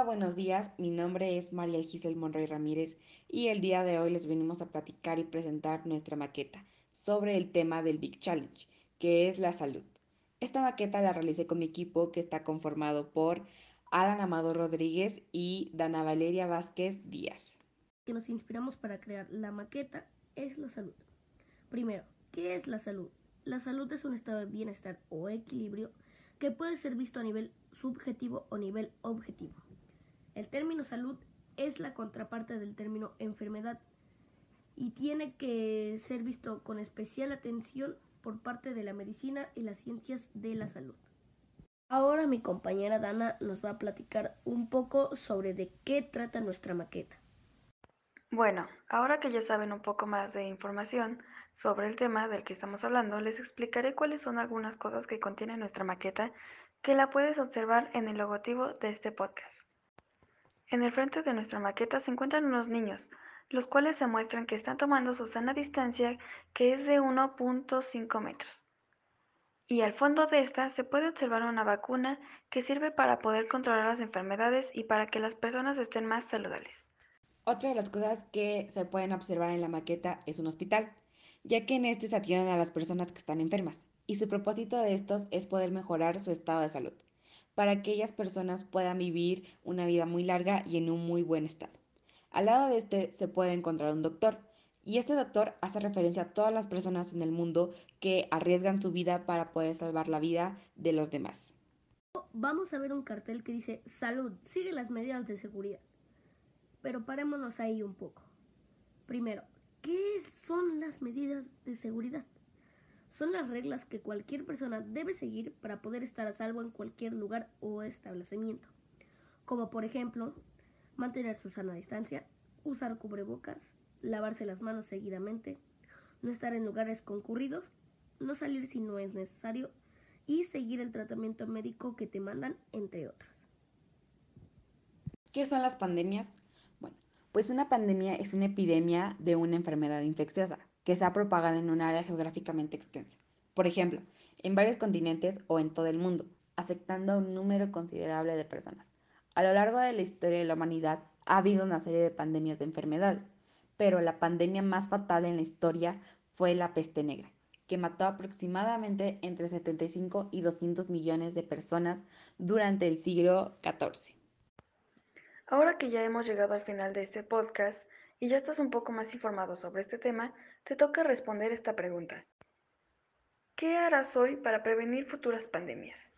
buenos días. Mi nombre es María Giselle Monroy Ramírez y el día de hoy les venimos a platicar y presentar nuestra maqueta sobre el tema del Big Challenge, que es la salud. Esta maqueta la realicé con mi equipo que está conformado por Alan Amado Rodríguez y Dana Valeria Vázquez Díaz. Que nos inspiramos para crear la maqueta es la salud. Primero, ¿qué es la salud? La salud es un estado de bienestar o equilibrio que puede ser visto a nivel subjetivo o nivel objetivo. El término salud es la contraparte del término enfermedad y tiene que ser visto con especial atención por parte de la medicina y las ciencias de la salud. Ahora mi compañera Dana nos va a platicar un poco sobre de qué trata nuestra maqueta. Bueno, ahora que ya saben un poco más de información, sobre el tema del que estamos hablando, les explicaré cuáles son algunas cosas que contiene nuestra maqueta que la puedes observar en el logotipo de este podcast. En el frente de nuestra maqueta se encuentran unos niños, los cuales se muestran que están tomando su sana distancia que es de 1.5 metros. Y al fondo de esta se puede observar una vacuna que sirve para poder controlar las enfermedades y para que las personas estén más saludables. Otra de las cosas que se pueden observar en la maqueta es un hospital ya que en este se atienden a las personas que están enfermas, y su propósito de estos es poder mejorar su estado de salud, para que aquellas personas puedan vivir una vida muy larga y en un muy buen estado. Al lado de este se puede encontrar un doctor, y este doctor hace referencia a todas las personas en el mundo que arriesgan su vida para poder salvar la vida de los demás. Vamos a ver un cartel que dice salud, sigue las medidas de seguridad. Pero parémonos ahí un poco. Primero, ¿Qué son las medidas de seguridad? Son las reglas que cualquier persona debe seguir para poder estar a salvo en cualquier lugar o establecimiento, como por ejemplo mantener su sana distancia, usar cubrebocas, lavarse las manos seguidamente, no estar en lugares concurridos, no salir si no es necesario y seguir el tratamiento médico que te mandan, entre otros. ¿Qué son las pandemias? Pues una pandemia es una epidemia de una enfermedad infecciosa que se ha propagado en un área geográficamente extensa. Por ejemplo, en varios continentes o en todo el mundo, afectando a un número considerable de personas. A lo largo de la historia de la humanidad ha habido una serie de pandemias de enfermedades, pero la pandemia más fatal en la historia fue la peste negra, que mató aproximadamente entre 75 y 200 millones de personas durante el siglo XIV. Ahora que ya hemos llegado al final de este podcast y ya estás un poco más informado sobre este tema, te toca responder esta pregunta. ¿Qué harás hoy para prevenir futuras pandemias?